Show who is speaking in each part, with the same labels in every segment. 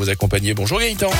Speaker 1: vous accompagner. Bonjour Gaëtan.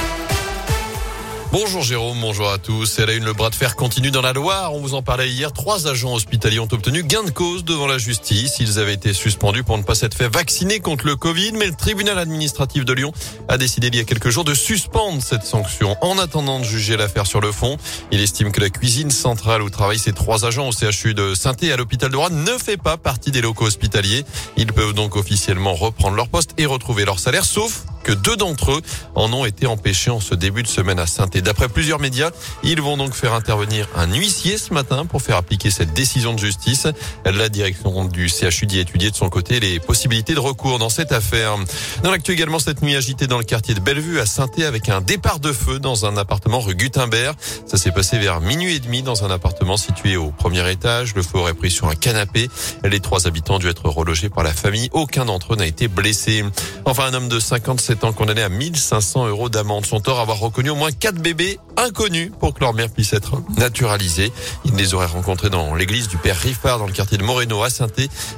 Speaker 2: Bonjour Jérôme, bonjour à tous. Elle a une le bras de fer continue dans la Loire. On vous en parlait hier. Trois agents hospitaliers ont obtenu gain de cause devant la justice. Ils avaient été suspendus pour ne pas s'être fait vacciner contre le Covid, mais le tribunal administratif de Lyon a décidé il y a quelques jours de suspendre cette sanction en attendant de juger l'affaire sur le fond. Il estime que la cuisine centrale où travaillent ces trois agents au CHU de saint et à l'hôpital de Rouen ne fait pas partie des locaux hospitaliers. Ils peuvent donc officiellement reprendre leur poste et retrouver leur salaire, sauf que deux d'entre eux en ont été empêchés en ce début de semaine à saint -Et. D'après plusieurs médias, ils vont donc faire intervenir un huissier ce matin pour faire appliquer cette décision de justice. La direction du CHU dit étudier de son côté les possibilités de recours dans cette affaire. Dans l'actu également, cette nuit agitée dans le quartier de Bellevue à saint avec un départ de feu dans un appartement rue Gutenberg. Ça s'est passé vers minuit et demi dans un appartement situé au premier étage. Le feu aurait pris sur un canapé. Les trois habitants ont dû être relogés par la famille. Aucun d'entre eux n'a été blessé. Enfin, un homme de 57 7 ans condamné à 1500 euros d'amende. Son tort avoir reconnu au moins quatre bébés inconnus pour que leur mère puisse être naturalisée. Il les aurait rencontrés dans l'église du père Riffard dans le quartier de Moreno à saint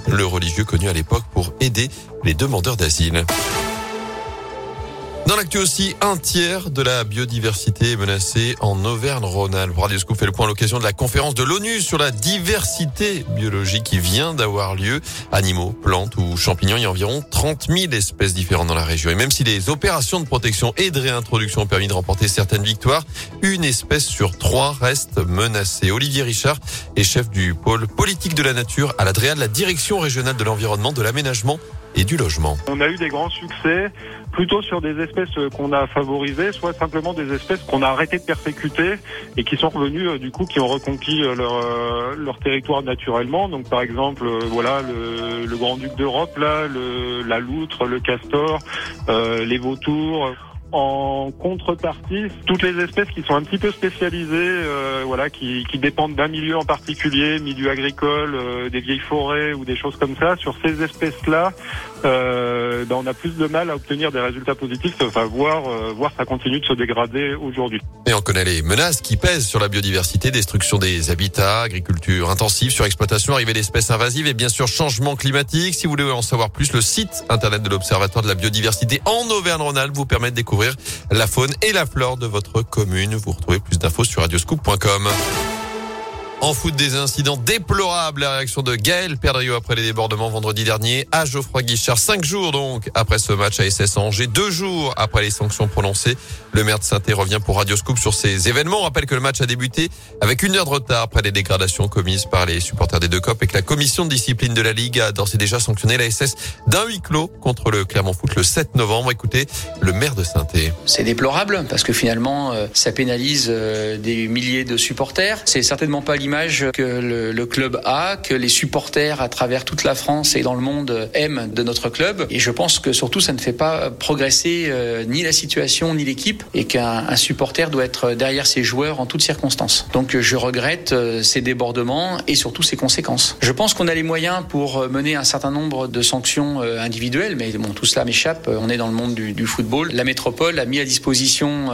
Speaker 2: le religieux connu à l'époque pour aider les demandeurs d'asile. Dans l'actu aussi, un tiers de la biodiversité est menacée en Auvergne-Rhône-Alpes. Radio Scoop fait le point à l'occasion de la conférence de l'ONU sur la diversité biologique qui vient d'avoir lieu. Animaux, plantes ou champignons, il y a environ 30 000 espèces différentes dans la région. Et même si les opérations de protection et de réintroduction ont permis de remporter certaines victoires, une espèce sur trois reste menacée. Olivier Richard est chef du pôle politique de la nature à l'ADREA de la Direction régionale de l'environnement, de l'aménagement
Speaker 3: On a eu des grands succès plutôt sur des espèces qu'on a favorisées, soit simplement des espèces qu'on a arrêté de persécuter et qui sont revenues euh, du coup, qui ont reconquis euh, leur, euh, territoire naturellement. Donc par exemple, voilà le, le grand duc d'Europe, là, le, la loutre, le castor, les vautours. En contrepartie, toutes les espèces qui sont un petit peu spécialisées, euh, voilà, qui, qui dépendent d'un milieu en particulier, milieu agricole, euh, des vieilles forêts ou des choses comme ça, sur ces espèces-là, euh, ben on a plus de mal à obtenir des résultats positifs, enfin voir, euh, voir ça continue de se dégrader aujourd'hui.
Speaker 2: Et on connaît les menaces qui pèsent sur la biodiversité, destruction des habitats, agriculture intensive, surexploitation, arrivée d'espèces invasives et bien sûr changement climatique. Si vous voulez en savoir plus, le site internet de l'Observatoire de la biodiversité en Auvergne-Rhône-Alpes vous permet de découvrir la faune et la flore de votre commune. Vous retrouvez plus d'infos sur radioscoop.com. En foot, des incidents déplorables. La réaction de Gaël Perdriau après les débordements vendredi dernier à Geoffroy Guichard. Cinq jours donc après ce match à SS Angers. Deux jours après les sanctions prononcées. Le maire de saint revient pour Radio Scoop sur ces événements. On rappelle que le match a débuté avec une heure de retard après les dégradations commises par les supporters des deux copes et que la commission de discipline de la Ligue a d'ores et déjà sanctionné la SS d'un huis clos contre le Clermont Foot le 7 novembre. Écoutez, le maire de saint
Speaker 4: C'est déplorable parce que finalement, euh, ça pénalise euh, des milliers de supporters. C'est certainement pas l'image que le, club a, que les supporters à travers toute la France et dans le monde aiment de notre club. Et je pense que surtout, ça ne fait pas progresser euh, ni la situation ni l'équipe et qu'un supporter doit être derrière ses joueurs en toutes circonstances. Donc je regrette euh, ces débordements et surtout ces conséquences. Je pense qu'on a les moyens pour mener un certain nombre de sanctions euh, individuelles, mais bon, tout cela m'échappe. On est dans le monde du, football. La métropole a mis à disposition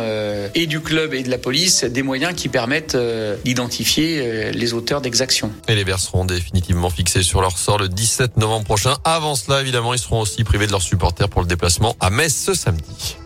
Speaker 4: et du club et de la police des moyens qui permettent d'identifier les auteurs d'exactions.
Speaker 2: Et les Verts seront définitivement fixés sur leur sort le 17 novembre prochain. Avant cela, évidemment, ils seront aussi privés de leurs supporters pour le déplacement à Metz ce samedi.